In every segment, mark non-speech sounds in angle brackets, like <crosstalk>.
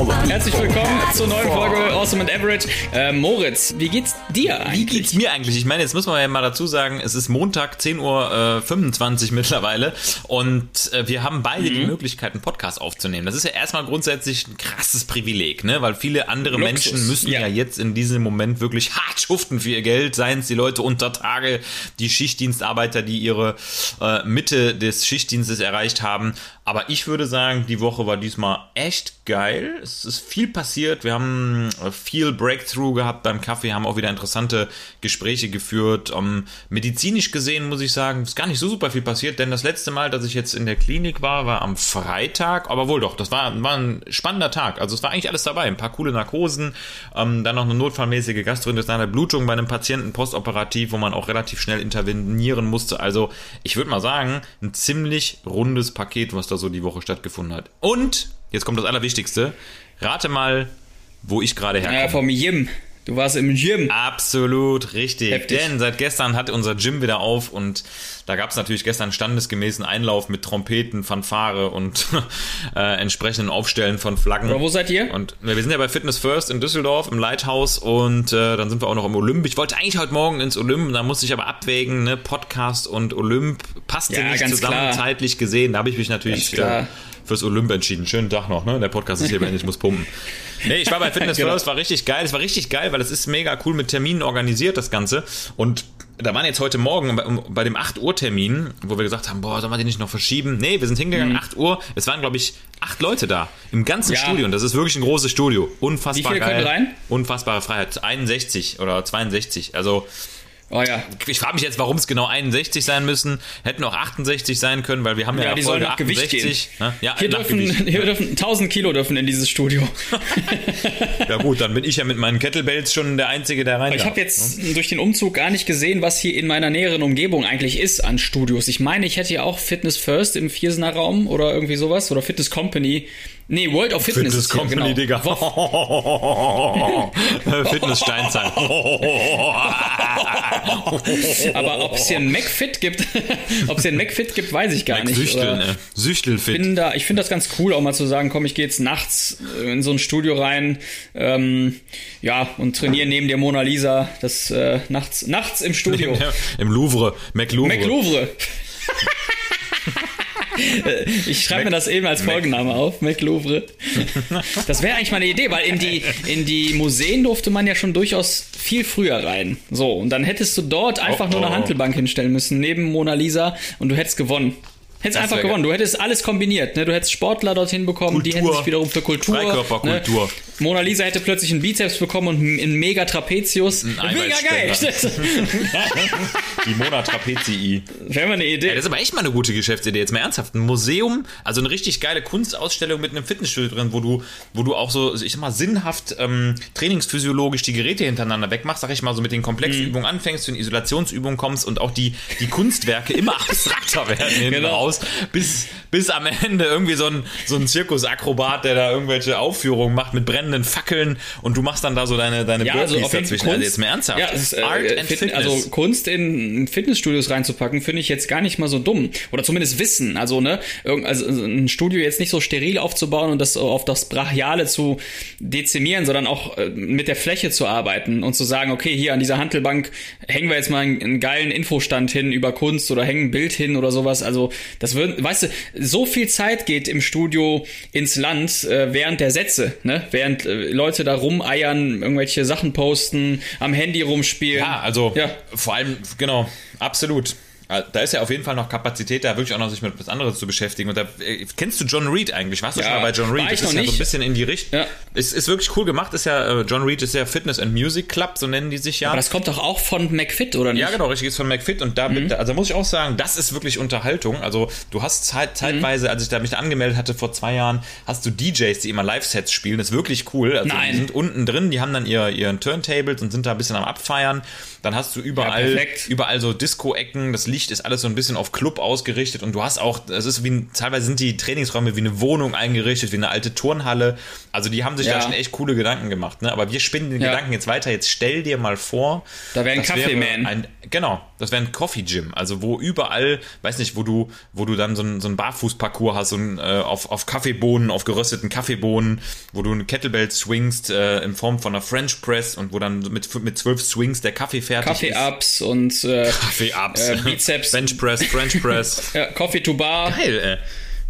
Herzlich willkommen zur neuen Folge Awesome and Average. Äh, Moritz, wie geht's dir eigentlich? Wie geht's mir eigentlich? Ich meine, jetzt muss man ja mal dazu sagen, es ist Montag, 10.25 Uhr äh, 25 mittlerweile und äh, wir haben beide mhm. die Möglichkeit, einen Podcast aufzunehmen. Das ist ja erstmal grundsätzlich ein krasses Privileg, ne? weil viele andere Luxus. Menschen müssen ja. ja. jetzt in diesem Moment wirklich hart schuften für ihr Geld, seien es die Leute unter Tage, die Schichtdienstarbeiter, die ihre äh, Mitte des Schichtdienstes erreicht haben. Aber ich würde sagen, die Woche war diesmal echt geil. Es ist viel passiert. Wir haben äh, viel Breakthrough gehabt beim Kaffee, haben auch wieder interessante Gespräche geführt. Um, ähm, medizinisch gesehen muss ich sagen, ist gar nicht so super viel passiert, denn das letzte Mal, dass ich jetzt in der Klinik war, war am Freitag. Aber wohl doch, das war, war ein spannender Tag. Also es war eigentlich alles dabei. Ein paar coole Narkosen, ähm, dann noch eine notfallmäßige gastrointestinale Blutung bei einem Patienten postoperativ, wo man auch relativ schnell intervenieren musste. Also ich würde mal sagen, ein ziemlich rundes Paket, was da so die Woche stattgefunden hat. Und, jetzt kommt das Allerwichtigste, rate mal, wo ich gerade herkomme. Ja, vom Gym. Du warst im Gym. Absolut richtig. Heftig. Denn seit gestern hat unser Gym wieder auf und da gab es natürlich gestern standesgemäßen Einlauf mit Trompeten, Fanfare und <laughs> äh, entsprechenden Aufstellen von Flaggen. Aber wo seid ihr? Und ja, wir sind ja bei Fitness First in Düsseldorf im Lighthouse und äh, dann sind wir auch noch im Olymp. Ich wollte eigentlich heute Morgen ins Olymp, da musste ich aber abwägen, ne, Podcast und Olymp passte ja, nicht zusammen klar. zeitlich gesehen. Da habe ich mich natürlich äh, fürs Olymp entschieden. Schönen Tag noch, ne? Der Podcast ist hier beendet, ich muss pumpen. Nee, ich war bei <laughs> Fitness genau. First, war richtig geil. Es war richtig geil, weil es ist mega cool mit Terminen organisiert, das Ganze. Und da waren jetzt heute Morgen bei, bei dem 8 Uhr Termin, wo wir gesagt haben, boah, sollen wir den nicht noch verschieben? Nee, wir sind hingegangen, mhm. 8 Uhr. Es waren, glaube ich, acht Leute da im ganzen ja. Studio. Und das ist wirklich ein großes Studio. Unfassbar Wie viele geil. Können rein? Unfassbare Freiheit. 61 oder 62. Also Oh ja. Ich frage mich jetzt, warum es genau 61 sein müssen. Hätten auch 68 sein können, weil wir haben ja, ja die Folge sollen 68. Ne? Ja, hier, dürfen, <laughs> hier dürfen 1000 Kilo dürfen in dieses Studio. <laughs> ja gut, dann bin ich ja mit meinen Kettlebells schon der Einzige, der rein Ich habe jetzt ne? durch den Umzug gar nicht gesehen, was hier in meiner näheren Umgebung eigentlich ist an Studios. Ich meine, ich hätte ja auch Fitness First im Viersener Raum oder irgendwie sowas oder Fitness Company Nee, World of Fitness. Fitness Company, genau. Digga. <laughs> Fitness Steinzeit. <laughs> Aber ob es hier ein McFit gibt, <laughs> ob es hier ein McFit gibt, weiß ich gar Mac nicht. Süchteln, ne? Süchtelfit. Bin da, ich finde das ganz cool, auch mal zu sagen, komm, ich gehe jetzt nachts in so ein Studio rein, ähm, ja, und trainiere neben der Mona Lisa. Das äh, nachts, nachts im Studio. <laughs> Im Louvre, McLouvre. McLouvre. <laughs> ich schreibe mir das eben als Folgenname auf, McLouvre. <laughs> Das wäre eigentlich mal eine Idee, weil in die, in die Museen durfte man ja schon durchaus viel früher rein. So, und dann hättest du dort einfach oh, nur eine Handelbank hinstellen müssen, neben Mona Lisa, und du hättest gewonnen. Hättest einfach gewonnen. Du hättest alles kombiniert. Ne? Du hättest Sportler dorthin bekommen, Kultur. die hätten sich wiederum für Kultur. Freikörperkultur. Ne? Mona Lisa hätte plötzlich einen Bizeps bekommen und einen mega Trapezius. Ein mega geil. <laughs> Die Mona Trapezii. Wäre mal eine Idee. Ja, das ist aber echt mal eine gute Geschäftsidee. Jetzt mal ernsthaft. Ein Museum, also eine richtig geile Kunstausstellung mit einem Fitnessstudio drin, wo du, wo du auch so, ich sag mal, sinnhaft ähm, trainingsphysiologisch die Geräte hintereinander wegmachst, sag ich mal, so mit den Komplexübungen mhm. anfängst, zu den Isolationsübungen kommst und auch die, die Kunstwerke immer <laughs> abstrakter werden genau. Raus, bis, bis am Ende irgendwie so ein, so ein Zirkusakrobat, der da irgendwelche Aufführungen macht mit brennenden Fackeln und du machst dann da so deine, deine ja, also Burpees dazwischen. Kunst, also jetzt mehr ernsthaft. Ja, ist, äh, Art and Fitness. Also Kunst in Fitnessstudios reinzupacken, finde ich jetzt gar nicht mal so dumm. Oder zumindest Wissen. Also, ne, also ein Studio jetzt nicht so steril aufzubauen und das auf das Brachiale zu dezimieren, sondern auch äh, mit der Fläche zu arbeiten und zu sagen, okay, hier an dieser Handelbank hängen wir jetzt mal einen, einen geilen Infostand hin über Kunst oder hängen ein Bild hin oder sowas. Also, das wird, weißt du, so viel Zeit geht im Studio ins Land äh, während der Sätze, ne? Während äh, Leute da rumeiern, irgendwelche Sachen posten, am Handy rumspielen. Ja, also ja. vor allem, genau, absolut. Ah, da ist ja auf jeden Fall noch Kapazität, da wirklich auch noch sich mit was anderes zu beschäftigen. Und da äh, kennst du John Reed eigentlich? Warst du ja, schon mal bei John Reed? War ich das noch ist nicht. ja so ein bisschen in die Richtung. Ja. Ist, ist wirklich cool gemacht. Ist ja, äh, John Reed ist ja Fitness and Music Club, so nennen die sich ja. Aber das kommt doch auch von McFit, oder nicht? Ja, genau, richtig, ist von McFit. Und da, mhm. also muss ich auch sagen, das ist wirklich Unterhaltung. Also du hast zeit, zeitweise, mhm. als ich da mich da angemeldet hatte vor zwei Jahren, hast du DJs, die immer Live-Sets spielen. Das ist wirklich cool. Also Nein. Die sind unten drin, die haben dann ihr, ihren Turntables und sind da ein bisschen am Abfeiern. Dann hast du überall, ja, überall so Disco-Ecken. Das Licht ist alles so ein bisschen auf Club ausgerichtet und du hast auch, es ist wie, teilweise sind die Trainingsräume wie eine Wohnung eingerichtet, wie eine alte Turnhalle. Also die haben sich ja. da schon echt coole Gedanken gemacht, ne? Aber wir spinnen den ja. Gedanken jetzt weiter. Jetzt stell dir mal vor. Da wäre ein Kaffeeman. Genau, das wäre ein Coffee Gym. Also wo überall, weiß nicht, wo du, wo du dann so ein, so ein Barfußparcours hast, so ein, äh, auf, auf Kaffeebohnen, auf gerösteten Kaffeebohnen, wo du eine Kettlebell swingst äh, in Form von einer French Press und wo dann mit, mit zwölf Swings der Kaffee fertig Kaffee ist. Kaffee-Ups und äh, <laughs> Kaffee-Ups. Äh, Bizeps. Bench Press, French Press. <laughs> ja, Coffee to Bar. Geil, ey.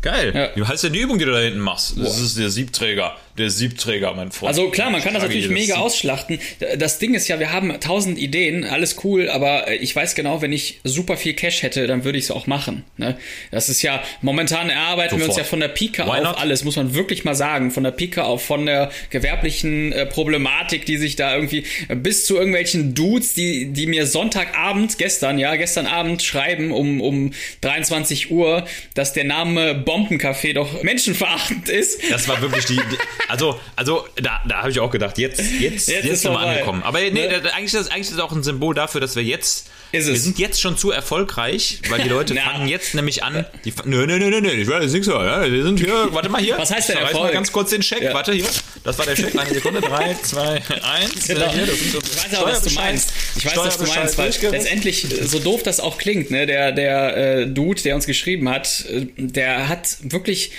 Geil. Ja. Wie heißt denn die Übung, die du da hinten machst? Das Boah. ist der Siebträger der Siebträger, mein Freund. Also klar, man kann das natürlich mega ausschlachten. Das Ding ist ja, wir haben tausend Ideen, alles cool, aber ich weiß genau, wenn ich super viel Cash hätte, dann würde ich es auch machen. Ne? Das ist ja, momentan erarbeiten Sofort. wir uns ja von der Pike Why auf not? alles, muss man wirklich mal sagen. Von der Pike auf, von der gewerblichen äh, Problematik, die sich da irgendwie, äh, bis zu irgendwelchen Dudes, die, die mir Sonntagabend, gestern, ja, gestern Abend schreiben um, um 23 Uhr, dass der Name Bombencafé doch menschenverachtend ist. Das war wirklich die, die also, also da, da habe ich auch gedacht, jetzt, jetzt, jetzt, jetzt sind wir angekommen. Aber nee, ne? eigentlich, ist das, eigentlich ist das auch ein Symbol dafür, dass wir jetzt, wir sind jetzt schon zu erfolgreich, weil die Leute <laughs> fangen jetzt nämlich an, die, nö, nö, nö, nö, ich weiß jetzt nichts ja, wir sind hier, <laughs> warte mal hier. Was heißt denn Erfolg? mal ganz kurz den Scheck, ja. warte hier, das war der Scheck, eine Sekunde, drei, zwei, eins, genau. hier, so ich weiß aber, was du meinst. Ich weiß, was du meinst, weil letztendlich, so doof das auch klingt, ne, der, der äh, Dude, der uns geschrieben hat, äh, der hat wirklich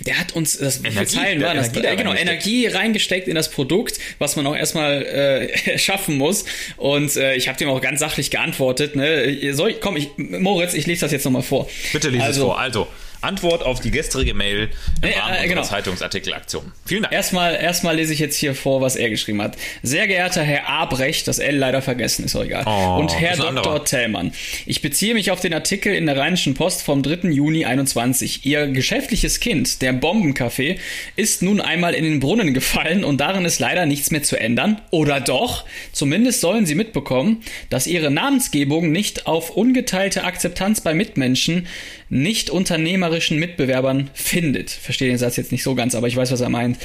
der hat uns, das, Energie, Zeilen waren das? Energie, genau, Energie reingesteckt in das Produkt, was man auch erstmal äh, <laughs> schaffen muss. Und äh, ich habe dem auch ganz sachlich geantwortet. Ne? Soll ich, komm, ich, Moritz, ich lese das jetzt nochmal vor. Bitte lese also, es vor. Also, Antwort auf die gestrige Mail im äh, Rahmen äh, genau. Zeitungsartikelaktion. Vielen Dank. Erstmal, erstmal lese ich jetzt hier vor, was er geschrieben hat. Sehr geehrter Herr Abrecht, das L leider vergessen, ist auch egal. Oh, Und Herr Dr. Tellmann, ich beziehe mich auf den Artikel in der Rheinischen Post vom 3. Juni 21. Ihr geschäftliches Kind, der Bombencafé, ist nun einmal in den Brunnen gefallen und darin ist leider nichts mehr zu ändern. Oder doch? Zumindest sollen Sie mitbekommen, dass Ihre Namensgebung nicht auf ungeteilte Akzeptanz bei Mitmenschen nicht unternehmerischen Mitbewerbern findet. Verstehe den Satz jetzt nicht so ganz, aber ich weiß, was er meint.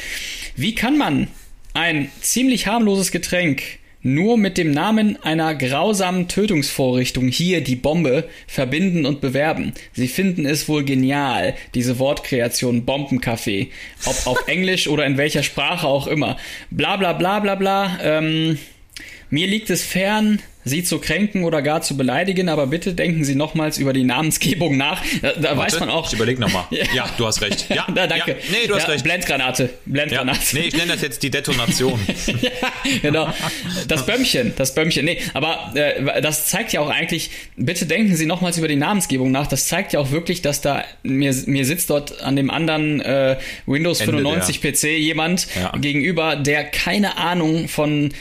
Wie kann man ein ziemlich harmloses Getränk nur mit dem Namen einer grausamen Tötungsvorrichtung, hier die Bombe, verbinden und bewerben. Sie finden es wohl genial, diese Wortkreation Bombenkaffee. Ob auf <laughs> Englisch oder in welcher Sprache auch immer. Bla bla bla bla bla. Ähm, mir liegt es fern, Sie zu kränken oder gar zu beleidigen, aber bitte denken Sie nochmals über die Namensgebung nach. Da, da Warte, weiß man auch. Ich überlege nochmal. <laughs> ja. ja, du hast recht. Ja, <laughs> da, danke. Ja, nee, du hast ja, recht. Blendgranate. Blendgranate. Ja. Nee, ich nenne das jetzt die Detonation. <laughs> ja, genau. Das Bömmchen, das Bömmchen. Nee, aber äh, das zeigt ja auch eigentlich, bitte denken Sie nochmals über die Namensgebung nach. Das zeigt ja auch wirklich, dass da, mir, mir sitzt dort an dem anderen äh, Windows Ende 95 der. PC jemand gegenüber, der keine Ahnung von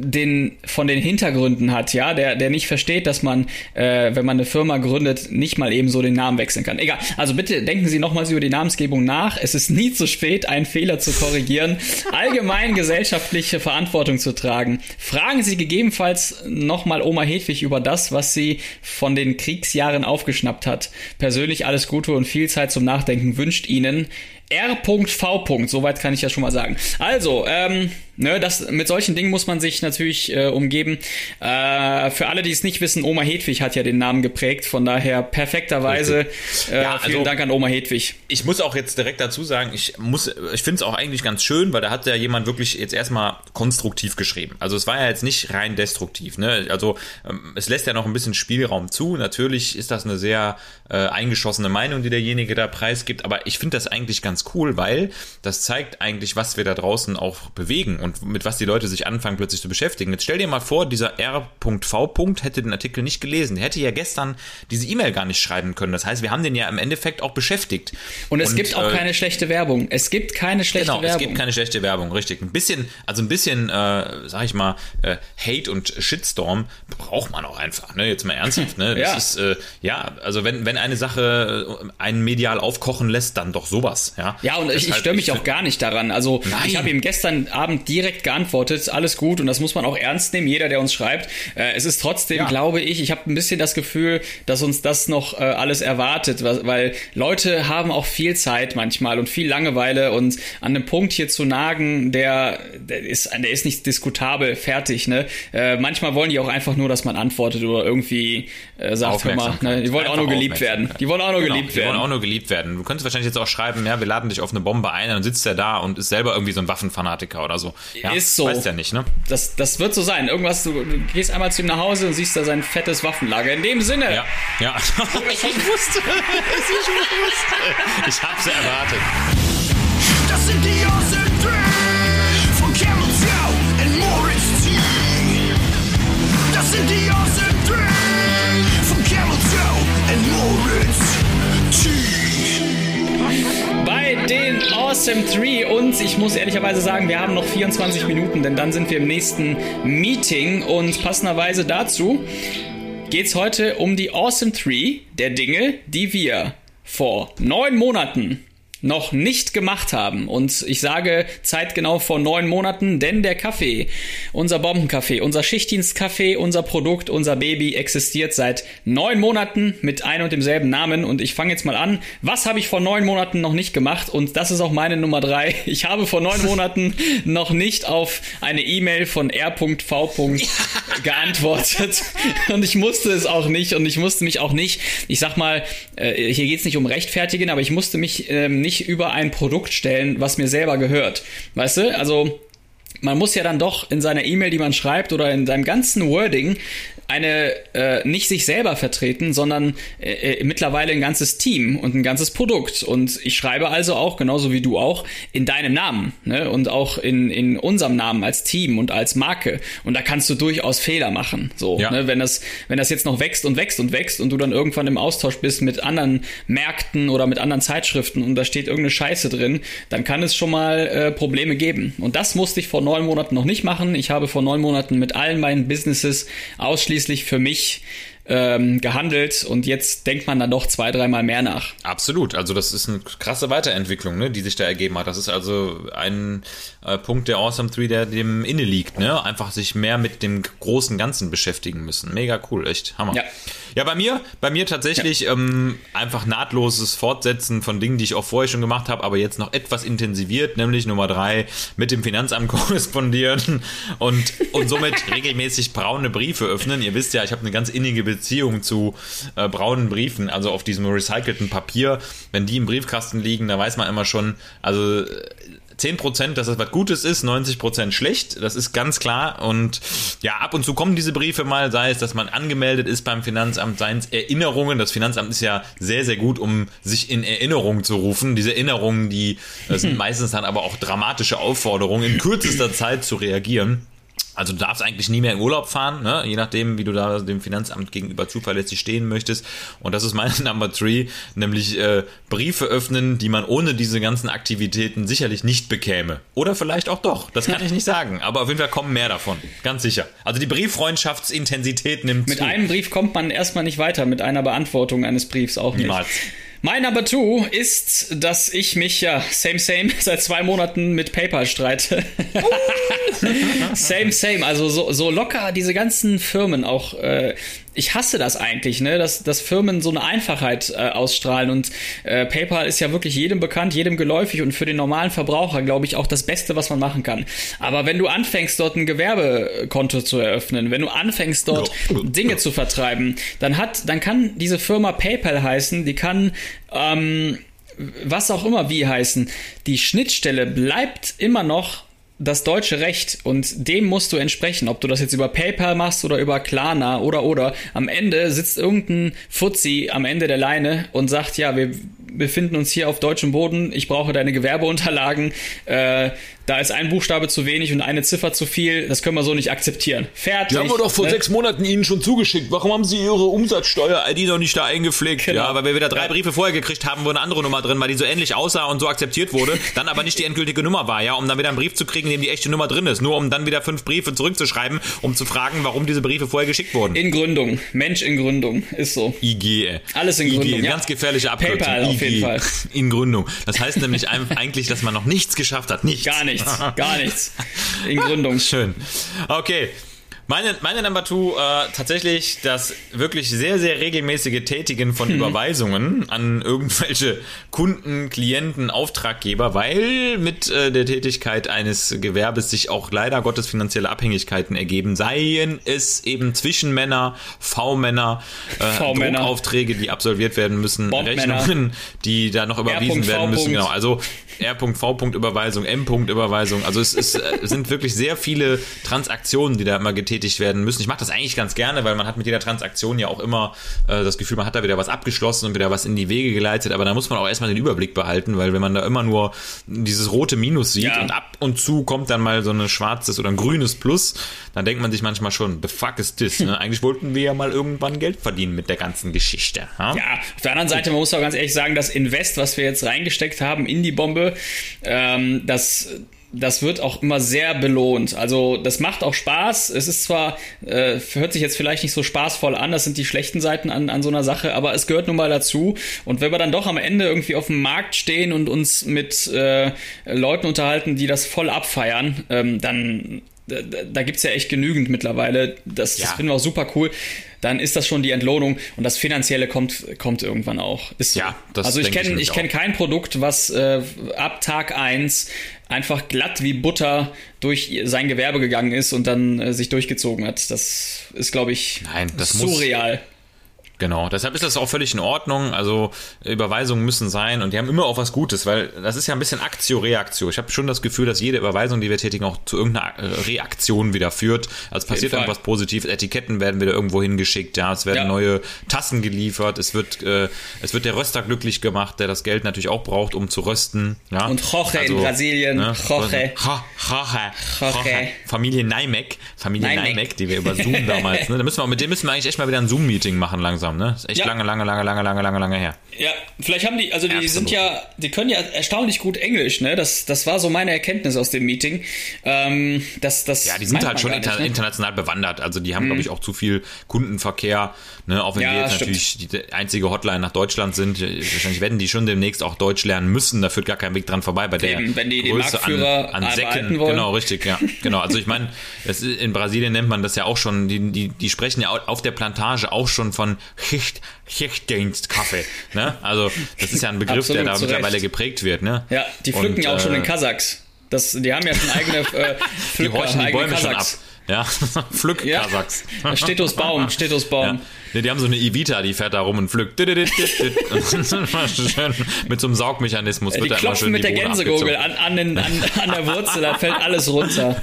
den von den Hintergründen hat, ja, der der nicht versteht, dass man, äh, wenn man eine Firma gründet, nicht mal eben so den Namen wechseln kann. Egal. Also bitte denken Sie nochmals über die Namensgebung nach. Es ist nie zu spät, einen Fehler zu korrigieren, <laughs> allgemein gesellschaftliche Verantwortung zu tragen. Fragen Sie gegebenenfalls nochmal Oma Hedwig über das, was sie von den Kriegsjahren aufgeschnappt hat. Persönlich alles Gute und viel Zeit zum Nachdenken wünscht Ihnen R.V. Soweit kann ich ja schon mal sagen. Also, ähm, ne, das, mit solchen Dingen muss man sich natürlich äh, umgeben. Äh, für alle, die es nicht wissen, Oma Hedwig hat ja den Namen geprägt. Von daher perfekterweise äh, ja, vielen also, Dank an Oma Hedwig. Ich muss auch jetzt direkt dazu sagen, ich muss, ich finde es auch eigentlich ganz schön, weil da hat ja jemand wirklich jetzt erstmal konstruktiv geschrieben. Also es war ja jetzt nicht rein destruktiv. Ne? Also ähm, es lässt ja noch ein bisschen Spielraum zu. Natürlich ist das eine sehr äh, eingeschossene Meinung, die derjenige da preisgibt, aber ich finde das eigentlich ganz ganz cool, weil das zeigt eigentlich, was wir da draußen auch bewegen und mit was die Leute sich anfangen plötzlich zu beschäftigen. Jetzt stell dir mal vor, dieser R.V. hätte den Artikel nicht gelesen. Der hätte ja gestern diese E-Mail gar nicht schreiben können. Das heißt, wir haben den ja im Endeffekt auch beschäftigt. Und es und, gibt auch äh, keine schlechte Werbung. Es gibt keine schlechte genau, Werbung. es gibt keine schlechte Werbung, richtig. Ein bisschen, also ein bisschen, äh, sag ich mal, äh, Hate und Shitstorm braucht man auch einfach. Ne? Jetzt mal ernsthaft. Ne? <laughs> Das ja. ist, äh, ja, also wenn, wenn eine Sache äh, einen medial aufkochen lässt, dann doch sowas. Ja, ja und ich, ich störe mich auch gar nicht daran. Also Nein. ich habe ihm gestern Abend direkt geantwortet, alles gut und das muss man auch ernst nehmen, jeder, der uns schreibt. Äh, es ist trotzdem, ja. glaube ich, ich habe ein bisschen das Gefühl, dass uns das noch äh, alles erwartet, weil Leute haben auch viel Zeit manchmal und viel Langeweile und an einem Punkt hier zu nagen, der, der ist, der ist nicht diskutabel, fertig. Ne? Äh, manchmal wollen die auch einfach nur, dass man antwortet oder irgendwie äh, sagt, hör mal, ne? die wollen auch nur geliebt werden. Die wollen auch nur genau, geliebt werden. Die wollen auch nur geliebt werden. Du könntest wahrscheinlich jetzt auch schreiben, ja, wir laden dich auf eine Bombe ein, dann sitzt er da und ist selber irgendwie so ein Waffenfanatiker oder so. Ja, ist so. Weißt ja nicht, ne? Das, das wird so sein. Irgendwas, du, du gehst einmal zu ihm nach Hause und siehst da sein fettes Waffenlager. In dem Sinne. Ja, ja. <laughs> ich wusste. <laughs> ich wusste. Ich hab's erwartet. Das sind die Awesome Three von Camel Joe and Morris T. Das sind die Awesome Three den Awesome 3 und ich muss ehrlicherweise sagen, wir haben noch 24 Minuten, denn dann sind wir im nächsten Meeting und passenderweise dazu geht's heute um die Awesome 3 der Dinge, die wir vor neun Monaten noch nicht gemacht haben. Und ich sage zeitgenau vor neun Monaten, denn der Kaffee, unser Bombenkaffee, unser Schichtdienstkaffee, unser Produkt, unser Baby existiert seit neun Monaten mit ein und demselben Namen. Und ich fange jetzt mal an. Was habe ich vor neun Monaten noch nicht gemacht? Und das ist auch meine Nummer drei. <laughs> Ich habe vor neun Monaten <laughs> noch nicht auf eine E-Mail von R.V. <laughs> geantwortet. Und ich musste es auch nicht. Und ich musste mich auch nicht, ich sag mal, äh, hier geht es nicht um Rechtfertigen, aber ich musste mich ähm, nicht über ein Produkt stellen, was mir selber gehört. Weißt du? Also man muss ja dann doch in seiner E-Mail, die man schreibt oder in seinem ganzen Wording eine äh, nicht sich selber vertreten, sondern äh, äh, mittlerweile ein ganzes Team und ein ganzes Produkt. Und ich schreibe also auch, genauso wie du auch, in deinem Namen ne? und auch in, in unserem Namen als Team und als Marke. Und da kannst du durchaus Fehler machen. So, ja. ne? wenn, das, wenn das jetzt noch wächst und wächst und wächst und du dann irgendwann im Austausch bist mit anderen Märkten oder mit anderen Zeitschriften und da steht irgendeine Scheiße drin, dann kann es schon mal äh, Probleme geben. Und das musste ich vor neun Monaten noch nicht machen. Ich habe vor neun Monaten mit allen meinen Businesses ausschließlich ausschließlich für mich ähm, gehandelt und jetzt denkt man dann doch zwei, dreimal mehr nach. Absolut, also das ist eine krasse Weiterentwicklung, ne, die sich da ergeben hat. Das ist also ein äh, Punkt der Awesome 3, der dem inne liegt, ne? Einfach sich mehr mit dem großen Ganzen beschäftigen müssen. Mega cool, echt Hammer. Ja, ja bei mir, bei mir tatsächlich ja. ähm, einfach nahtloses Fortsetzen von Dingen, die ich auch vorher schon gemacht habe, aber jetzt noch etwas intensiviert, nämlich Nummer drei, mit dem Finanzamt <laughs> korrespondieren und, und somit regelmäßig braune Briefe öffnen. Ihr wisst ja, ich habe eine ganz innige Beziehung Beziehung zu äh, braunen Briefen, also auf diesem recycelten Papier, wenn die im Briefkasten liegen, da weiß man immer schon, also 10%, dass das was Gutes ist, 90% schlecht, das ist ganz klar. Und ja, ab und zu kommen diese Briefe mal, sei es, dass man angemeldet ist beim Finanzamt, seien es Erinnerungen. Das Finanzamt ist ja sehr, sehr gut, um sich in Erinnerung zu rufen. Diese Erinnerungen, die äh, sind <laughs> meistens dann aber auch dramatische Aufforderungen, in kürzester Zeit zu reagieren. Also du darfst eigentlich nie mehr in Urlaub fahren, ne? je nachdem, wie du da dem Finanzamt gegenüber zuverlässig stehen möchtest. Und das ist meine <laughs> Number Three, nämlich äh, Briefe öffnen, die man ohne diese ganzen Aktivitäten sicherlich nicht bekäme. Oder vielleicht auch doch, das kann <laughs> ich nicht sagen. Aber auf jeden Fall kommen mehr davon, ganz sicher. Also die Brieffreundschaftsintensität nimmt Mit zu. einem Brief kommt man erstmal nicht weiter, mit einer Beantwortung eines Briefs auch nicht. Niemals. Mein Number Two ist, dass ich mich ja same same <laughs> seit zwei Monaten mit PayPal streite. <laughs> same same, also so, so locker diese ganzen Firmen auch äh, ich hasse das eigentlich, ne, dass, dass Firmen so eine Einfachheit äh, ausstrahlen und äh, PayPal ist ja wirklich jedem bekannt, jedem geläufig und für den normalen Verbraucher, glaube ich, auch das Beste, was man machen kann. Aber wenn du anfängst, dort ein Gewerbekonto zu eröffnen, wenn du anfängst, dort ja. Dinge zu vertreiben, dann hat, dann kann diese Firma PayPal heißen, die kann ähm, was auch immer wie heißen. Die Schnittstelle bleibt immer noch das deutsche Recht und dem musst du entsprechen, ob du das jetzt über PayPal machst oder über Klarna oder oder. Am Ende sitzt irgendein Fuzzi am Ende der Leine und sagt, ja, wir befinden uns hier auf deutschem Boden. Ich brauche deine Gewerbeunterlagen. Äh, da ist ein Buchstabe zu wenig und eine Ziffer zu viel. Das können wir so nicht akzeptieren. Fertig. Die haben wir doch vor ne? sechs Monaten Ihnen schon zugeschickt. Warum haben Sie Ihre Umsatzsteuer-ID noch nicht da eingepflegt? Genau. Ja, weil wir wieder drei Briefe vorher gekriegt haben, wo eine andere Nummer drin war, die so ähnlich aussah und so akzeptiert wurde, <laughs> dann aber nicht die endgültige Nummer war, ja, um dann wieder einen Brief zu kriegen, in dem die echte Nummer drin ist. Nur um dann wieder fünf Briefe zurückzuschreiben, um zu fragen, warum diese Briefe vorher geschickt wurden. In Gründung. Mensch in Gründung. Ist so. IG. Alles in Gründung. IG. Ja. Ganz gefährliche Abkürzung. PayPal. Auf jeden Fall. In Gründung. Das heißt nämlich <laughs> eigentlich, dass man noch nichts geschafft hat. Nichts. Gar nichts. Gar nichts. <laughs> In Gründung. Schön. Okay. Meine, meine Number Two, äh, tatsächlich das wirklich sehr, sehr regelmäßige Tätigen von mhm. <laughs> Überweisungen an irgendwelche Kunden, Klienten, Auftraggeber, weil mit äh, der Tätigkeit eines Gewerbes sich auch leider Gottes finanzielle Abhängigkeiten ergeben, seien es eben Zwischenmänner, V-Männer, äh, Druckaufträge, die absolviert werden müssen, Rechnungen, die da noch überwiesen werden müssen. Genau, also R.V. M.Überweisung. Also es, es äh, sind wirklich sehr viele Transaktionen, die da immer getätigt getätigt werden müssen. Ich mache das eigentlich ganz gerne, weil man hat mit jeder Transaktion ja auch immer äh, das Gefühl, man hat da wieder was abgeschlossen und wieder was in die Wege geleitet, aber da muss man auch erstmal den Überblick behalten, weil wenn man da immer nur dieses rote Minus sieht ja. und ab und zu kommt dann mal so ein schwarzes oder ein grünes Plus, dann denkt man sich manchmal schon, the fuck is this? Ne? <laughs> Eigentlich wollten wir ja mal irgendwann Geld verdienen mit der ganzen Geschichte. Ja, ja auf der anderen Seite, man muss auch ganz ehrlich sagen, das Invest, was wir jetzt reingesteckt haben in die Bombe, ähm, das das wird auch immer sehr belohnt. Also das macht auch Spaß. Es ist zwar, äh, hört sich jetzt vielleicht nicht so spaßvoll an, das sind die schlechten Seiten an, an so einer Sache, aber es gehört nun mal dazu. Und wenn wir dann doch am Ende irgendwie auf dem Markt stehen und uns mit äh, Leuten unterhalten, die das voll abfeiern, ähm, dann da, da gibt's ja echt genügend mittlerweile. Das, ja. das finden wir auch super cool. Dann ist das schon die Entlohnung und das Finanzielle kommt, kommt irgendwann auch. Ist so. Ja, das also ich kenne ich, ich kenne kein Produkt, was äh, ab Tag eins einfach glatt wie Butter durch sein Gewerbe gegangen ist und dann äh, sich durchgezogen hat. Das ist, glaube ich, Nein, das surreal. Muss, Genau, deshalb ist das auch völlig in Ordnung. Also Überweisungen müssen sein und die haben immer auch was Gutes, weil das ist ja ein bisschen Aktio-Reaktio. Ich habe schon das Gefühl, dass jede Überweisung, die wir tätigen, auch zu irgendeiner äh, Reaktion wieder führt. Also es passiert irgendwas Positives, Etiketten werden wieder irgendwo hingeschickt, ja, es werden ja. neue Tassen geliefert, es wird, äh, es wird der Röster glücklich gemacht, der das Geld natürlich auch braucht, um zu rösten. Ja? Und Jorge also, in Brasilien, ne? Jorge. Jorge. Jorge. Familie Neimek, Familie Neimek, die wir über Zoom damals, ne? Da müssen wir, mit dem müssen wir eigentlich echt mal wieder ein Zoom-Meeting machen langsam langsam, ne? Ist echt ja. lange, lange, lange, lange, lange, lange, lange her. Ja, vielleicht haben die, also die Absolut. sind ja, die können ja erstaunlich gut Englisch, ne? Das, das war so meine Erkenntnis aus dem Meeting. Ähm, das, das ja, die sind halt schon inter nicht, ne? international bewandert. Also die haben, mhm. glaube ich, auch zu viel Kundenverkehr, ne? Auch wenn ja, wir jetzt stimmt. natürlich die einzige Hotline nach Deutschland sind. Wahrscheinlich werden die schon demnächst auch Deutsch lernen müssen. Da führt gar kein Weg dran vorbei bei der Eben, wenn die Größe den Marktführer an, an Säcken. Wollen. Genau, richtig, ja. genau. Also ich meine, in Brasilien nennt man das ja auch schon, die, die, die sprechen ja auf der Plantage auch schon von Schicht, Schichtdienstkaffee. Ne? Also das ist ja ein Begriff, der da mittlerweile geprägt wird. Ne? Ja, die pflücken ja auch schon in äh, Kasachs. Das, die haben ja schon eigene äh, <laughs> Pflücker, Die horchen die Bäume Kasachs. schon ab. Ja, <laughs> Pflück ja. Kasachs. <laughs> Stetusbaum, Stetusbaum. Ja. Nee, die haben so eine Evita, die fährt da rum und pflückt. <laughs> mit so einem Saugmechanismus die wird da immer schön mit die der Gänsegurgel an, an, den, an, an, der Wurzel, da fällt alles runter.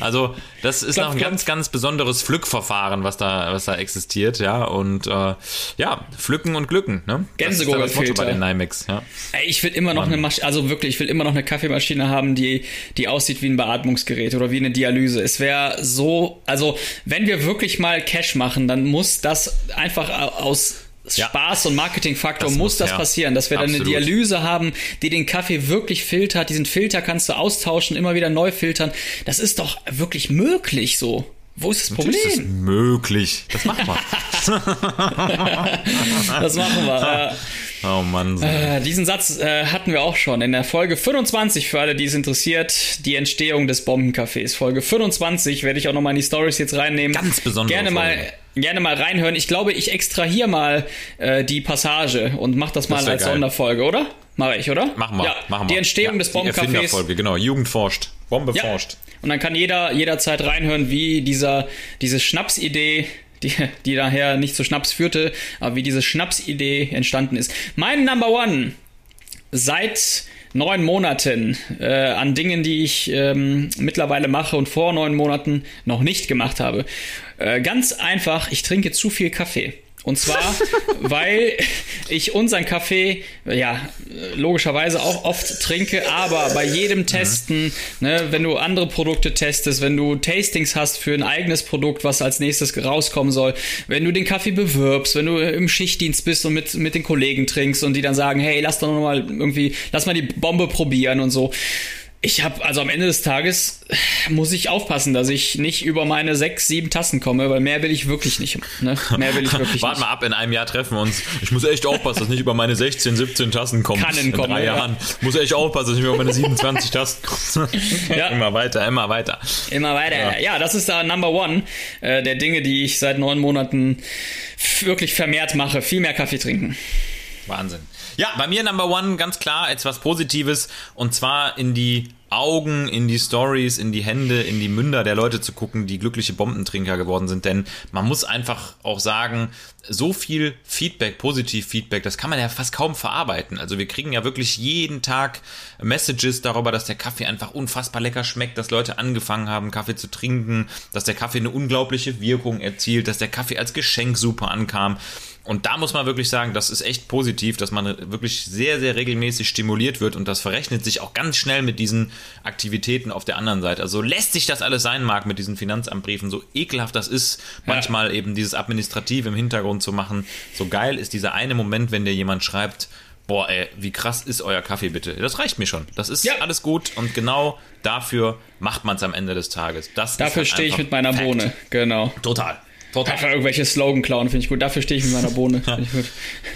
also, das ist noch ein ganz, ganz besonderes Pflückverfahren, was da, was da existiert, ja. Und äh, ja, pflücken und glücken, ne? Gänsegurgelfilter. bei den Nymex, ja. Ich will immer noch Mann. eine Maschine, also wirklich, ich will immer noch eine Kaffeemaschine haben, die, die aussieht wie ein Beatmungsgerät oder wie eine Dialyse. Es wäre so, also wenn wir wirklich mal Cash machen, dann muss das einfach aus Spaß ja. und Marketingfaktor muss, muss, das ja. passieren, dass wir Absolut. dann eine Dialyse haben, die den Kaffee wirklich filtert. Diesen Filter kannst du austauschen, immer wieder neu filtern. Das ist doch wirklich möglich so. Wo ist das Problem? Ist das möglich. Das machen wir. <laughs> das machen wir. <laughs> Oh Mann. Äh, diesen Satz äh, hatten wir auch schon in der Folge 25 für alle, die es interessiert. Die Entstehung des Bombencafés. Folge 25 werde ich auch nochmal in die Stories jetzt reinnehmen. Ganz besonders. Gerne mal, gerne mal reinhören. Ich glaube, ich extrahiere mal äh, die Passage und mach das mal das als geil. Sonderfolge, oder? Mache ich, oder? Machen wir. Ja, machen wir. Die Entstehung ja, des Bombencafés. genau. Jugend forscht. Bombe ja. forscht. Und dann kann jeder jederzeit reinhören, wie dieser, diese Schnapsidee die, die daher nicht zu Schnaps führte, aber wie diese Schnapsidee entstanden ist. Mein Number One seit neun Monaten äh, an Dingen, die ich ähm, mittlerweile mache und vor neun Monaten noch nicht gemacht habe. Äh, ganz einfach, ich trinke zu viel Kaffee. Und zwar, <laughs> weil ich unseren Kaffee, ja, logischerweise auch oft trinke, aber bei jedem Testen, ne, wenn du andere Produkte testest, wenn du Tastings hast für ein eigenes Produkt, was als nächstes rauskommen soll, wenn du den Kaffee bewirbst, wenn du im Schichtdienst bist und mit, mit den Kollegen trinkst und die dann sagen, hey, lass doch noch mal irgendwie, lass mal die Bombe probieren und so ich habe, also am Ende des Tages muss ich aufpassen, dass ich nicht über meine sechs, sieben Tassen komme, weil mehr will ich wirklich nicht. Ne? Mehr will ich <laughs> wirklich Warte mal ab, in einem Jahr treffen wir uns. Ich muss echt aufpassen, dass ich nicht über meine 16, 17 Tassen komme. Kann in kommen, drei ja. Jahren. muss echt aufpassen, dass ich über meine 27 Tassen <laughs> komme. ja. Immer weiter, immer weiter. Immer weiter. Ja, ja das ist da Number One äh, der Dinge, die ich seit neun Monaten wirklich vermehrt mache. Viel mehr Kaffee trinken. Wahnsinn. Ja, bei mir Number One ganz klar etwas Positives. Und zwar in die Augen, in die Stories, in die Hände, in die Münder der Leute zu gucken, die glückliche Bombentrinker geworden sind. Denn man muss einfach auch sagen, so viel Feedback, positiv Feedback, das kann man ja fast kaum verarbeiten. Also wir kriegen ja wirklich jeden Tag Messages darüber, dass der Kaffee einfach unfassbar lecker schmeckt, dass Leute angefangen haben, Kaffee zu trinken, dass der Kaffee eine unglaubliche Wirkung erzielt, dass der Kaffee als Geschenk super ankam. Und da muss man wirklich sagen, das ist echt positiv, dass man wirklich sehr, sehr regelmäßig stimuliert wird und das verrechnet sich auch ganz schnell mit diesen Aktivitäten auf der anderen Seite. Also lässt sich das alles sein mag mit diesen Finanzamtbriefen, so ekelhaft das ist, manchmal ja. eben dieses Administrativ im Hintergrund zu machen. So geil ist dieser eine Moment, wenn dir jemand schreibt, boah, ey, wie krass ist euer Kaffee bitte? Das reicht mir schon. Das ist ja. alles gut und genau dafür macht man es am Ende des Tages. Das Dafür halt stehe ich mit meiner Fact. Bohne, genau. Total. Total. Einfach irgendwelche Slogan klauen, finde ich gut. Dafür stehe ich mit meiner Bohne. ja.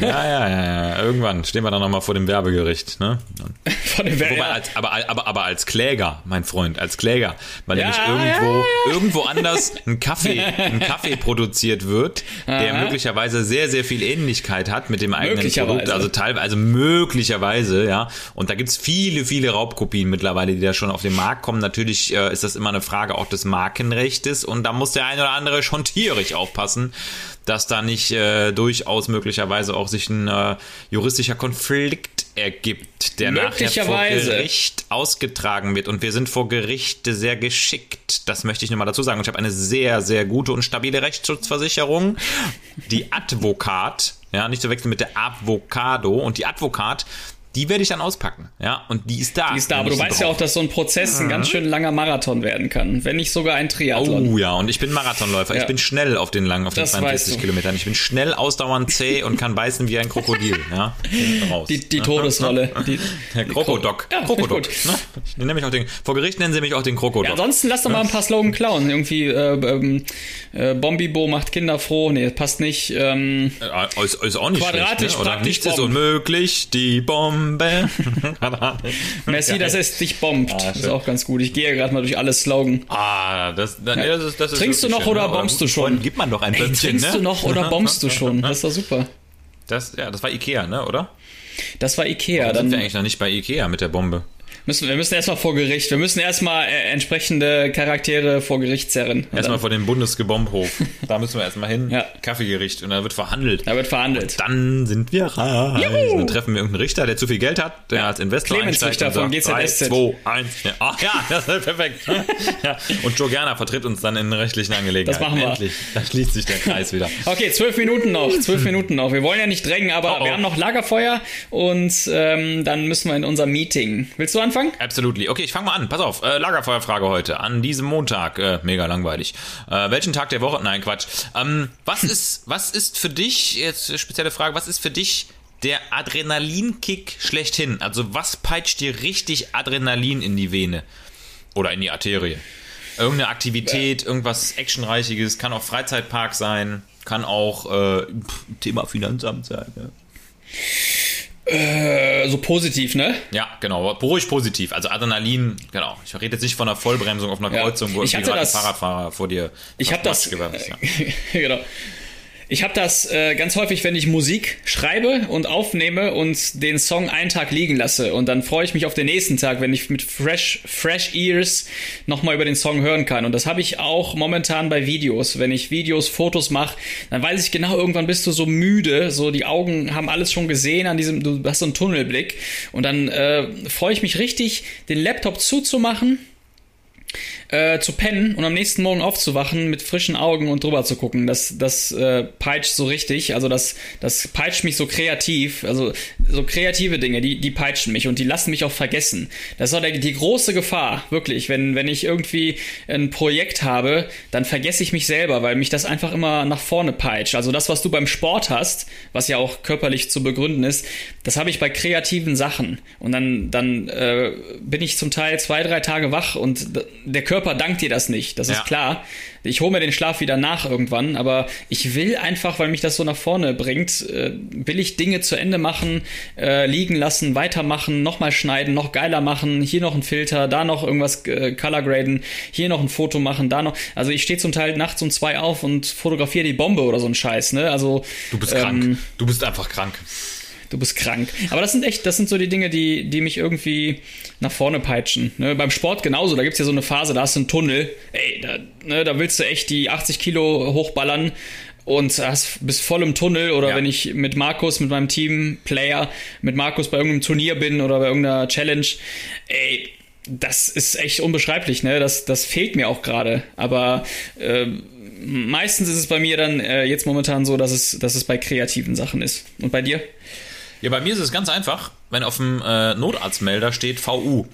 ja, ja, ja, ja. Irgendwann stehen wir dann nochmal vor dem Werbegericht. Ne? <laughs> vor dem Wobei, als, aber, aber, aber als Kläger, mein Freund, als Kläger. Weil ja, nämlich irgendwo, ja, irgendwo anders ein Kaffee, <laughs> ein Kaffee produziert wird, der möglicherweise sehr, sehr viel Ähnlichkeit hat mit dem eigenen Produkt. Also teilweise, also möglicherweise, ja. Und da gibt's viele, viele Raubkopien mittlerweile, die da schon auf den Markt kommen. Natürlich äh, ist das immer eine Frage auch des Markenrechtes und da muss der ein oder andere schon tierisch wirklich aufpassen, dass da nicht äh, durchaus möglicherweise auch sich ein äh, juristischer Konflikt ergibt, der nachher vor Gericht ausgetragen wird. Und wir sind vor Gericht sehr geschickt. Das möchte ich nur mal dazu sagen. ich habe eine sehr, sehr gute und stabile Rechtsschutzversicherung. Die Advokat, ja, nicht zu wechseln mit der Avocado. Und die Advokat die werde ich dann auspacken. Ja, und die ist da. Die ist da, aber du weißt ja auch, dass so ein Prozess ein ganz schön langer Marathon werden kann, wenn nicht sogar ein Triathlon. Oh ja, und ich bin Marathonläufer. Ja. Ich bin schnell auf den langen, auf den 42 Kilometern. Ich bin schnell, ausdauernd zäh und kann beißen wie ein Krokodil. <laughs> Ja, raus. Die, die Todesrolle. <laughs> Die, Der Krokodok. Ja, Krokodok. Ne? Ich nenne mich auch den, vor Gericht nennen sie mich auch den Krokodok. Ja, ansonsten lass doch mal ein paar Slogan klauen. Irgendwie, äh, ähm, äh, Bombibo macht Kinder froh. Nee, passt nicht. Ähm, äh, ist, ist auch nicht Quadratisch schlecht, ne? Oder nichts Bomb. ist unmöglich. Die Bombe Bombe. <laughs> Messi, das ist dich bombt. Ah, das ist auch ganz gut. Ich gehe gerade mal durch alle Slogan. Ah, das, das, ja. das, ist, das ist Trinkst du noch oder ne? bombst du schon? Gibt man doch ein Ey, Trinkst ne? du noch oder bombst du schon? <laughs> Das ist doch super. Das, ja, das war Ikea, ne, oder? Das war Ikea. Warum dann sind wir eigentlich noch nicht bei Ikea mit der Bombe. Müssen, wir müssen erstmal vor Gericht. Wir müssen erstmal äh, entsprechende Charaktere vor Gericht zerren. Erstmal vor dem Bundesgebombhof. <laughs> da müssen wir erstmal hin. Ja. Kaffeegericht. Und da wird verhandelt. Da wird verhandelt. Und dann sind wir reich. Juhu. Dann treffen wir irgendeinen Richter, der zu viel Geld hat, der ja. als Investor Clemens Richter von GZSZ. 2, 1. Ja. Ach ja, <laughs> das ist perfekt. <laughs> ja. Und Joe Gerner vertritt uns dann in rechtlichen Angelegenheiten. Das machen wir. Endlich. Da schließt sich der Kreis wieder. Okay, zwölf Minuten noch. Zwölf Minuten noch. Wir wollen ja nicht drängen, aber oh, oh. wir haben noch Lagerfeuer und ähm, dann müssen wir in unser Meeting. Willst du anfangen? Absolutely. Okay, ich fange mal an. Pass auf. Äh, Lagerfeuerfrage heute. An diesem Montag. Äh, mega langweilig. Äh, welchen Tag der Woche? Nein, Quatsch. Ähm, was ist, was ist für dich, jetzt spezielle Frage, was ist für dich der Adrenalinkick schlechthin? Also was peitscht dir richtig Adrenalin in die Vene? Oder in die Arterie? Irgendeine Aktivität, irgendwas Actionreichiges, kann auch Freizeitpark sein, kann auch äh, Thema Finanzamt sein. Ja. Äh, so positiv, ne? Ja, genau. Ruhig positiv. Also Adrenalin, genau. Ich rede jetzt nicht von einer Vollbremsung auf einer Kreuzung, ja. wo ich hatte das, ein Fahrradfahrer vor dir. Ich habe das. Gewärmt, ja. <laughs> genau. Ich habe das äh, ganz häufig, wenn ich Musik schreibe und aufnehme und den Song einen Tag liegen lasse. Und dann freue ich mich auf den nächsten Tag, wenn ich mit fresh, fresh Ears nochmal über den Song hören kann. Und das habe ich auch momentan bei Videos. Wenn ich Videos, Fotos mache, dann weiß ich genau, irgendwann bist du so müde, so die Augen haben alles schon gesehen an diesem, du hast so einen Tunnelblick. Und dann äh, freue ich mich richtig, den Laptop zuzumachen Äh, zu pennen und am nächsten Morgen aufzuwachen mit frischen Augen und drüber zu gucken. Das, das äh, peitscht so richtig. Also das, das peitscht mich so kreativ. Also so kreative Dinge, die, die peitschen mich und die lassen mich auch vergessen. Das ist auch der, die große Gefahr, wirklich. Wenn, wenn ich irgendwie ein Projekt habe, dann vergesse ich mich selber, weil mich das einfach immer nach vorne peitscht. Also das, was du beim Sport hast, was ja auch körperlich zu begründen ist, das habe ich bei kreativen Sachen. Und dann, dann äh, bin ich zum Teil zwei, drei Tage wach und der Körper dankt dir das nicht, das ja. ist klar. Ich hole mir den Schlaf wieder nach irgendwann, aber ich will einfach, weil mich das so nach vorne bringt, äh, will ich Dinge zu Ende machen, äh, liegen lassen, weitermachen, nochmal schneiden, noch geiler machen, hier noch ein Filter, da noch irgendwas äh, color graden, hier noch ein Foto machen, da noch. Also ich stehe zum Teil nachts um zwei auf und fotografiere die Bombe oder so ein Scheiß, ne? Also du bist ähm, krank. Du bist einfach krank du bist krank. Aber das sind echt, das sind so die Dinge, die, die mich irgendwie nach vorne peitschen. Ne? Beim Sport genauso, da gibt es ja so eine Phase, da hast du einen Tunnel, ey, da, ne, da willst du echt die 80 Kilo hochballern und hast, bist voll im Tunnel oder ja. wenn ich mit Markus, mit meinem Team-Player, mit Markus bei irgendeinem Turnier bin oder bei irgendeiner Challenge, ey, das ist echt unbeschreiblich, ne? Das, das fehlt mir auch gerade. Aber äh, meistens ist es bei mir dann äh, jetzt momentan so, dass es, dass es bei kreativen Sachen ist. Und bei dir? Ja, bei mir ist es ganz einfach, wenn auf dem äh, Notarztmelder steht VU.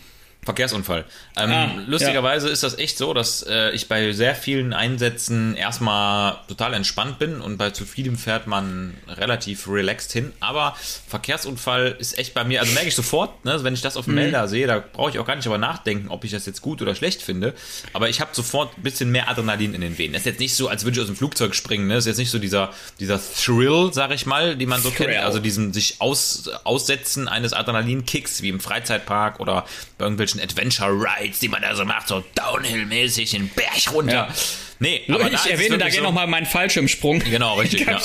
Verkehrsunfall. Ähm, ah, lustigerweise ja. ist das echt so, dass äh, ich bei sehr vielen Einsätzen erstmal total entspannt bin und bei zu vielem fährt man relativ relaxed hin. Aber Verkehrsunfall ist echt bei mir, also merke ich sofort, ne, wenn ich das auf dem mhm. Melder sehe, da brauche ich auch gar nicht darüber nachdenken, ob ich das jetzt gut oder schlecht finde. Aber ich habe sofort ein bisschen mehr Adrenalin in den Venen. Das ist jetzt nicht so, als würde ich aus dem Flugzeug springen. Ne? Das ist jetzt nicht so dieser, dieser Thrill, sag ich mal, die man so Thrill. kennt. Also diesen sich aus, Aussetzen eines Adrenalinkicks wie im Freizeitpark oder bei irgendwelchen irgendwelchen Adventure Rides, die man da so macht, so Downhill-mäßig den Berg runter. Ja. Nee, aber ich erwähne da gerne so nochmal meinen Fallschirmsprung. Genau, richtig. Ja.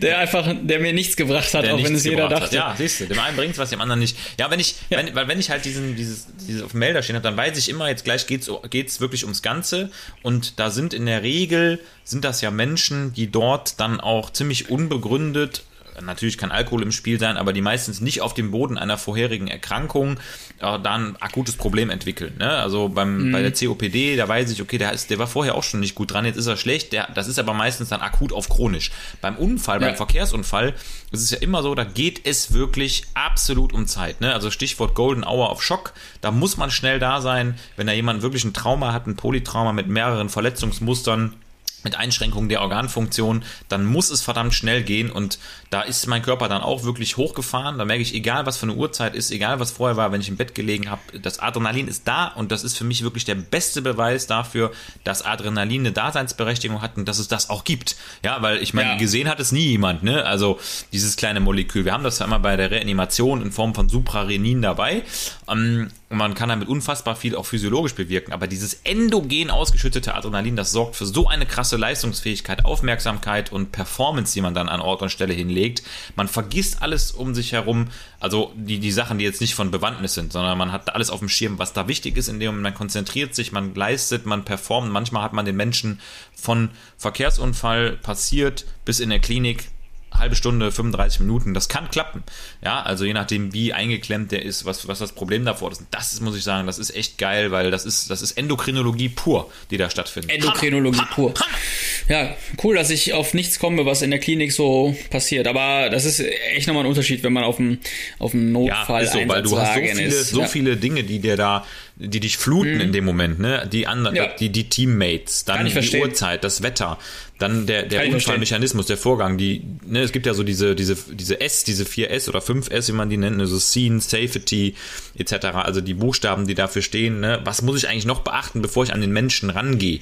der einfach, der mir nichts gebracht hat, der auch wenn es jeder dachte. Hat. Ja, siehst du, dem einen bringt was, dem anderen nicht. Ja, wenn ich, ja. Wenn, weil wenn ich halt diesen, dieses, dieses auf dem Melder stehen habe, dann weiß ich immer, jetzt gleich geht's, geht's wirklich ums Ganze. Und da sind in der Regel, sind das ja Menschen, die dort dann auch ziemlich unbegründet natürlich kann Alkohol im Spiel sein, aber die meistens nicht auf dem Boden einer vorherigen Erkrankung äh, da ein akutes Problem entwickeln. Ne? Also beim, mhm. bei der COPD, da weiß ich, okay, der, ist, der war vorher auch schon nicht gut dran, jetzt ist er schlecht, der, das ist aber meistens dann akut auf chronisch. Beim Unfall, ja. beim Verkehrsunfall, ist es ja immer so, da geht es wirklich absolut um Zeit. Ne? Also Stichwort Golden Hour of Schock, da muss man schnell da sein, wenn da jemand wirklich ein Trauma hat, ein Polytrauma mit mehreren Verletzungsmustern, mit Einschränkungen der Organfunktion, dann muss es verdammt schnell gehen und da ist mein Körper dann auch wirklich hochgefahren. Da merke ich, egal was für eine Uhrzeit ist, egal was vorher war, wenn ich im Bett gelegen habe, das Adrenalin ist da und das ist für mich wirklich der beste Beweis dafür, dass Adrenalin eine Daseinsberechtigung hat und dass es das auch gibt. Ja, weil ich meine, ja. gesehen hat es nie jemand, ne? Also dieses kleine Molekül. Wir haben das ja immer bei der Reanimation in Form von Suprarenin dabei. Ähm, und man kann damit unfassbar viel auch physiologisch bewirken. Aber dieses endogen ausgeschüttete Adrenalin, das sorgt für so eine krasse Leistungsfähigkeit, Aufmerksamkeit und Performance, die man dann an Ort und Stelle hinlegt. Man vergisst alles um sich herum, also die, die Sachen, die jetzt nicht von Bewandtnis sind, sondern man hat alles auf dem Schirm, was da wichtig ist, in dem Moment, man konzentriert sich, man leistet, man performt. Manchmal hat man den Menschen von Verkehrsunfall passiert bis in der Klinik halbe Stunde, 35 Minuten, das kann klappen. Ja, also je nachdem, wie eingeklemmt der ist, was, was das Problem davor ist. Das ist, muss ich sagen, das ist echt geil, weil das ist, das ist Endokrinologie pur, die da stattfindet. Endokrinologie pur. Ja, cool, dass ich auf nichts komme, was in der Klinik so passiert. Aber das ist echt nochmal ein Unterschied, wenn man auf dem, auf dem Notfall ja, ist so, weil du hast so viele, ist. so ja. viele Dinge, die dir da die dich fluten mhm. in dem Moment, ne? Die anderen, ja. die, die Teammates, dann die verstehen. Uhrzeit, das Wetter, dann der, der Unfallmechanismus, der Vorgang, die, ne, es gibt ja so diese, diese, diese S, diese 4S oder 5S, wie man die nennt, ne, so Scene, Safety, etc. Also die Buchstaben, die dafür stehen, ne? Was muss ich eigentlich noch beachten, bevor ich an den Menschen rangehe?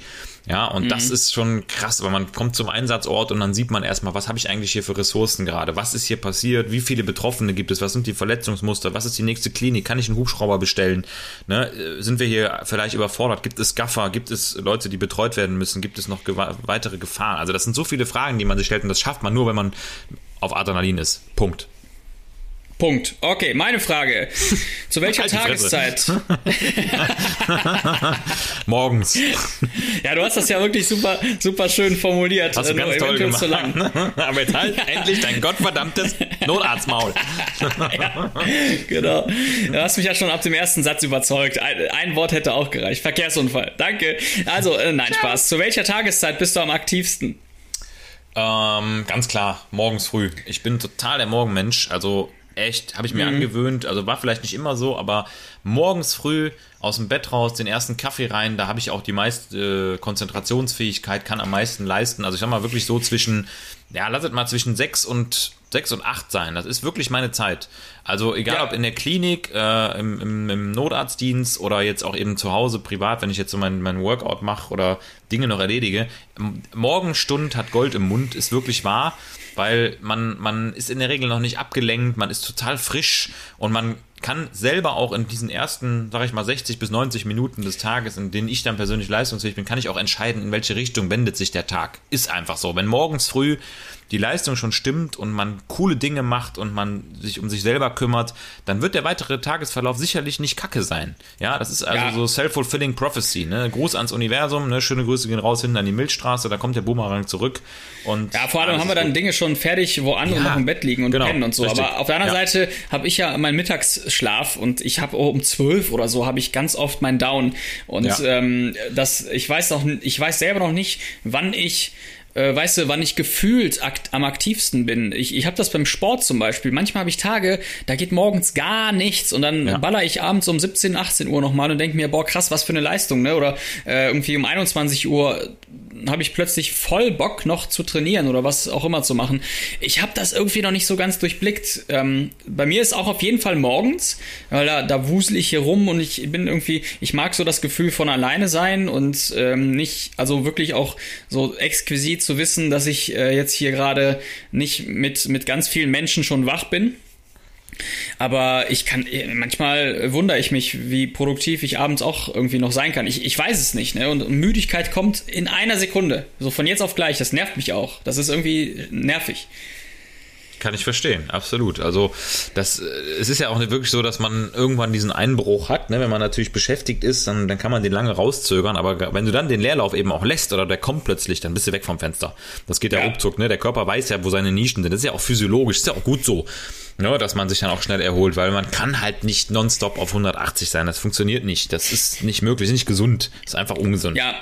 Ja, und mhm. das ist schon krass, weil man kommt zum Einsatzort und dann sieht man erstmal, was habe ich eigentlich hier für Ressourcen gerade? Was ist hier passiert? Wie viele Betroffene gibt es? Was sind die Verletzungsmuster? Was ist die nächste Klinik? Kann ich einen Hubschrauber bestellen? Ne? Sind wir hier vielleicht überfordert? Gibt es Gaffer? Gibt es Leute, die betreut werden müssen? Gibt es noch ge weitere Gefahren? Also das sind so viele Fragen, die man sich stellt und das schafft man nur, wenn man auf Adrenalin ist. Punkt. Punkt. Okay, meine Frage. Zu welcher halt Tageszeit? <laughs> Morgens. Ja, du hast das ja wirklich super, super schön formuliert. Hast du ganz toll gemacht. Zu lang. <laughs> Aber jetzt halt <laughs> endlich dein gottverdammtes Notarztmaul. ja, genau. Du hast mich ja schon ab dem ersten Satz überzeugt. Ein, ein Wort hätte auch gereicht. Verkehrsunfall. Danke. Also, äh, nein, Spaß. Zu welcher Tageszeit bist du am aktivsten? Ähm, ganz klar, morgens früh. Ich bin total der Morgenmensch. Also echt, habe ich mir mhm. angewöhnt. Also war vielleicht nicht immer so, aber morgens früh aus dem Bett raus, den ersten Kaffee rein, da habe ich auch die meiste äh, Konzentrationsfähigkeit, kann am meisten leisten. Also ich sag mal wirklich so zwischen, ja, lasset mal zwischen sechs und sechs und acht sein. Das ist wirklich meine Zeit. Also egal ja. ob in der Klinik, äh, im, im, im, Notarztdienst oder jetzt auch eben zu Hause privat, wenn ich jetzt so mein, mein Workout mache oder Dinge noch erledige. Morgenstund hat Gold im Mund, ist wirklich wahr weil man, man ist in der Regel noch nicht abgelenkt, man ist total frisch und man kann selber auch in diesen ersten, sag ich mal, 60 bis 90 Minuten des Tages, in denen ich dann persönlich leistungsfähig bin, kann ich auch entscheiden, in welche Richtung wendet sich der Tag. Ist einfach so. Wenn morgens früh die Leistung schon stimmt und man coole Dinge macht und man sich um sich selber kümmert, dann wird der weitere Tagesverlauf sicherlich nicht kacke sein. Ja, das ist also ja. so self-fulfilling prophecy. Ne? Gruß ans Universum, ne? schöne Grüße gehen raus hinten an die Milchstraße, da kommt der Boomerang zurück. Und ja, vor allem haben wir dann Dinge schon fertig, wo andere ja, noch im Bett liegen und genau, pennen und so. Richtig. Aber auf der anderen ja. Seite habe ich ja meinen Mittagsschlaf und ich habe um zwölf oder so habe ich ganz oft meinen Down. Und ähm, das, ich weiß noch, ich weiß selber noch nicht, wann ich äh, weißt du, wann ich gefühlt akt am aktivsten bin. Ich, ich habe das beim Sport zum Beispiel. Manchmal habe ich Tage, da geht morgens gar nichts und dann ja. baller ich abends um 17, 18 Uhr nochmal und denke mir, boah, krass, was für eine Leistung, ne? Oder äh, irgendwie um 21 Uhr habe ich plötzlich voll Bock noch zu trainieren oder was auch immer zu machen. Ich habe das irgendwie noch nicht so ganz durchblickt. Ähm, bei mir ist auch auf jeden Fall morgens, weil da, da wusel ich hier rum und ich bin irgendwie, ich mag so das Gefühl von alleine sein und ähm, nicht, also wirklich auch so exquisit zu wissen, dass ich äh, jetzt hier gerade nicht mit, mit ganz vielen Menschen schon wach bin. Aber ich kann, manchmal wundere ich mich, wie produktiv ich abends auch irgendwie noch sein kann. Ich, ich weiß es nicht, ne? Und Müdigkeit kommt in einer Sekunde. So von jetzt auf gleich. Das nervt mich auch. Das ist irgendwie nervig. Kann ich verstehen, absolut. Also das, äh, es ist ja auch wirklich so, dass man irgendwann diesen Einbruch hat. Ne? Wenn man natürlich beschäftigt ist, dann, dann kann man den lange rauszögern. Aber wenn du dann den Leerlauf eben auch lässt oder der kommt plötzlich, dann bist du weg vom Fenster. Das geht ja, ja. ruckzuck. Ne? Der Körper weiß ja, wo seine Nischen sind. Das ist ja auch physiologisch, ist ja auch gut so ne, dass man sich dann auch schnell erholt, weil man kann halt nicht nonstop auf 180 sein. Das funktioniert nicht. Das ist nicht möglich, ist nicht gesund. Das ist einfach ungesund. Ja,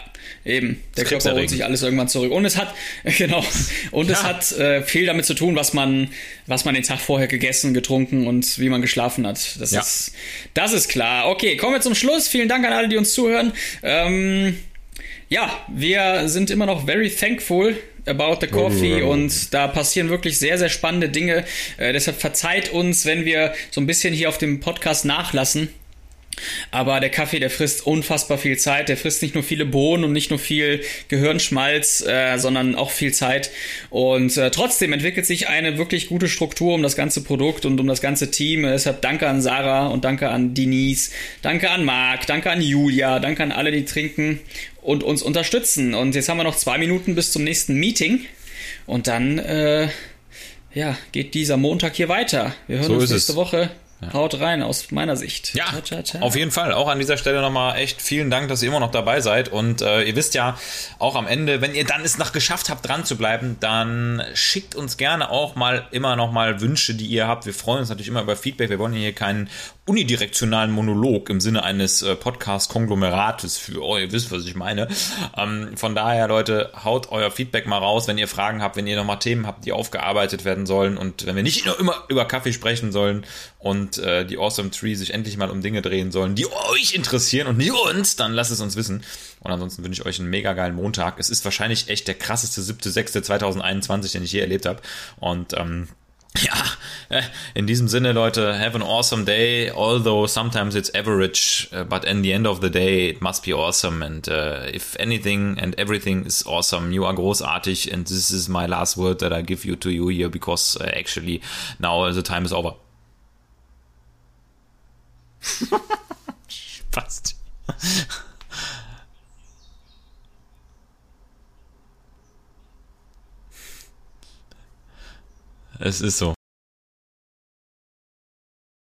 eben. Der Körper holt sich alles irgendwann zurück. Und es hat, <laughs> genau, und ja. es hat äh, viel damit zu tun, was man, was man den Tag vorher gegessen, getrunken und wie man geschlafen hat. Das ja. ist, das ist klar. Okay, kommen wir zum Schluss. Vielen Dank an alle, die uns zuhören. Ähm, ja, wir sind immer noch very thankful About the Coffee und da passieren wirklich sehr, sehr spannende Dinge. Äh, deshalb verzeiht uns, wenn wir so ein bisschen hier auf dem Podcast nachlassen. Aber der Kaffee, der frisst unfassbar viel Zeit. Der frisst nicht nur viele Bohnen und nicht nur viel Gehirnschmalz, äh, sondern auch viel Zeit. Und äh, trotzdem entwickelt sich eine wirklich gute Struktur um das ganze Produkt und um das ganze Team. Deshalb danke an Sarah und danke an Denise, danke an Marc, danke an Julia, danke an alle, die trinken und uns unterstützen. Und jetzt haben wir noch zwei Minuten bis zum nächsten Meeting. Und dann, äh, ja, geht dieser Montag hier weiter. Wir hören so uns nächste es. Woche. Ja. Haut rein aus meiner Sicht. Ja, ciao, ciao, ciao. auf jeden Fall. Auch an dieser Stelle nochmal echt vielen Dank, dass ihr immer noch dabei seid. Und äh, ihr wisst ja, auch am Ende, wenn ihr dann es noch geschafft habt, dran zu bleiben, dann schickt uns gerne auch mal immer noch mal Wünsche, die ihr habt. Wir freuen uns natürlich immer über Feedback. Wir wollen hier keinen unidirektionalen Monolog im Sinne eines äh, Podcast-Konglomerates für, oh, ihr wisst, was ich meine. Ähm, von daher, Leute, haut euer Feedback mal raus, wenn ihr Fragen habt, wenn ihr nochmal Themen habt, die aufgearbeitet werden sollen und wenn wir nicht immer über Kaffee sprechen sollen und äh, die Awesome Tree sich endlich mal um Dinge drehen sollen, die euch interessieren und nicht uns, dann lasst es uns wissen. Und ansonsten wünsche ich euch einen mega geilen Montag. Es ist wahrscheinlich echt der krasseste 7.6.2021, den ich je erlebt habe. Und ähm, ja, äh, in diesem Sinne, Leute, have an awesome day. Although sometimes it's average, uh, but in the end of the day, it must be awesome. And uh, if anything and everything is awesome, you are großartig. And this is my last word that I give you to you here because uh, actually now the time is over. <laughs> Fast. Es ist so.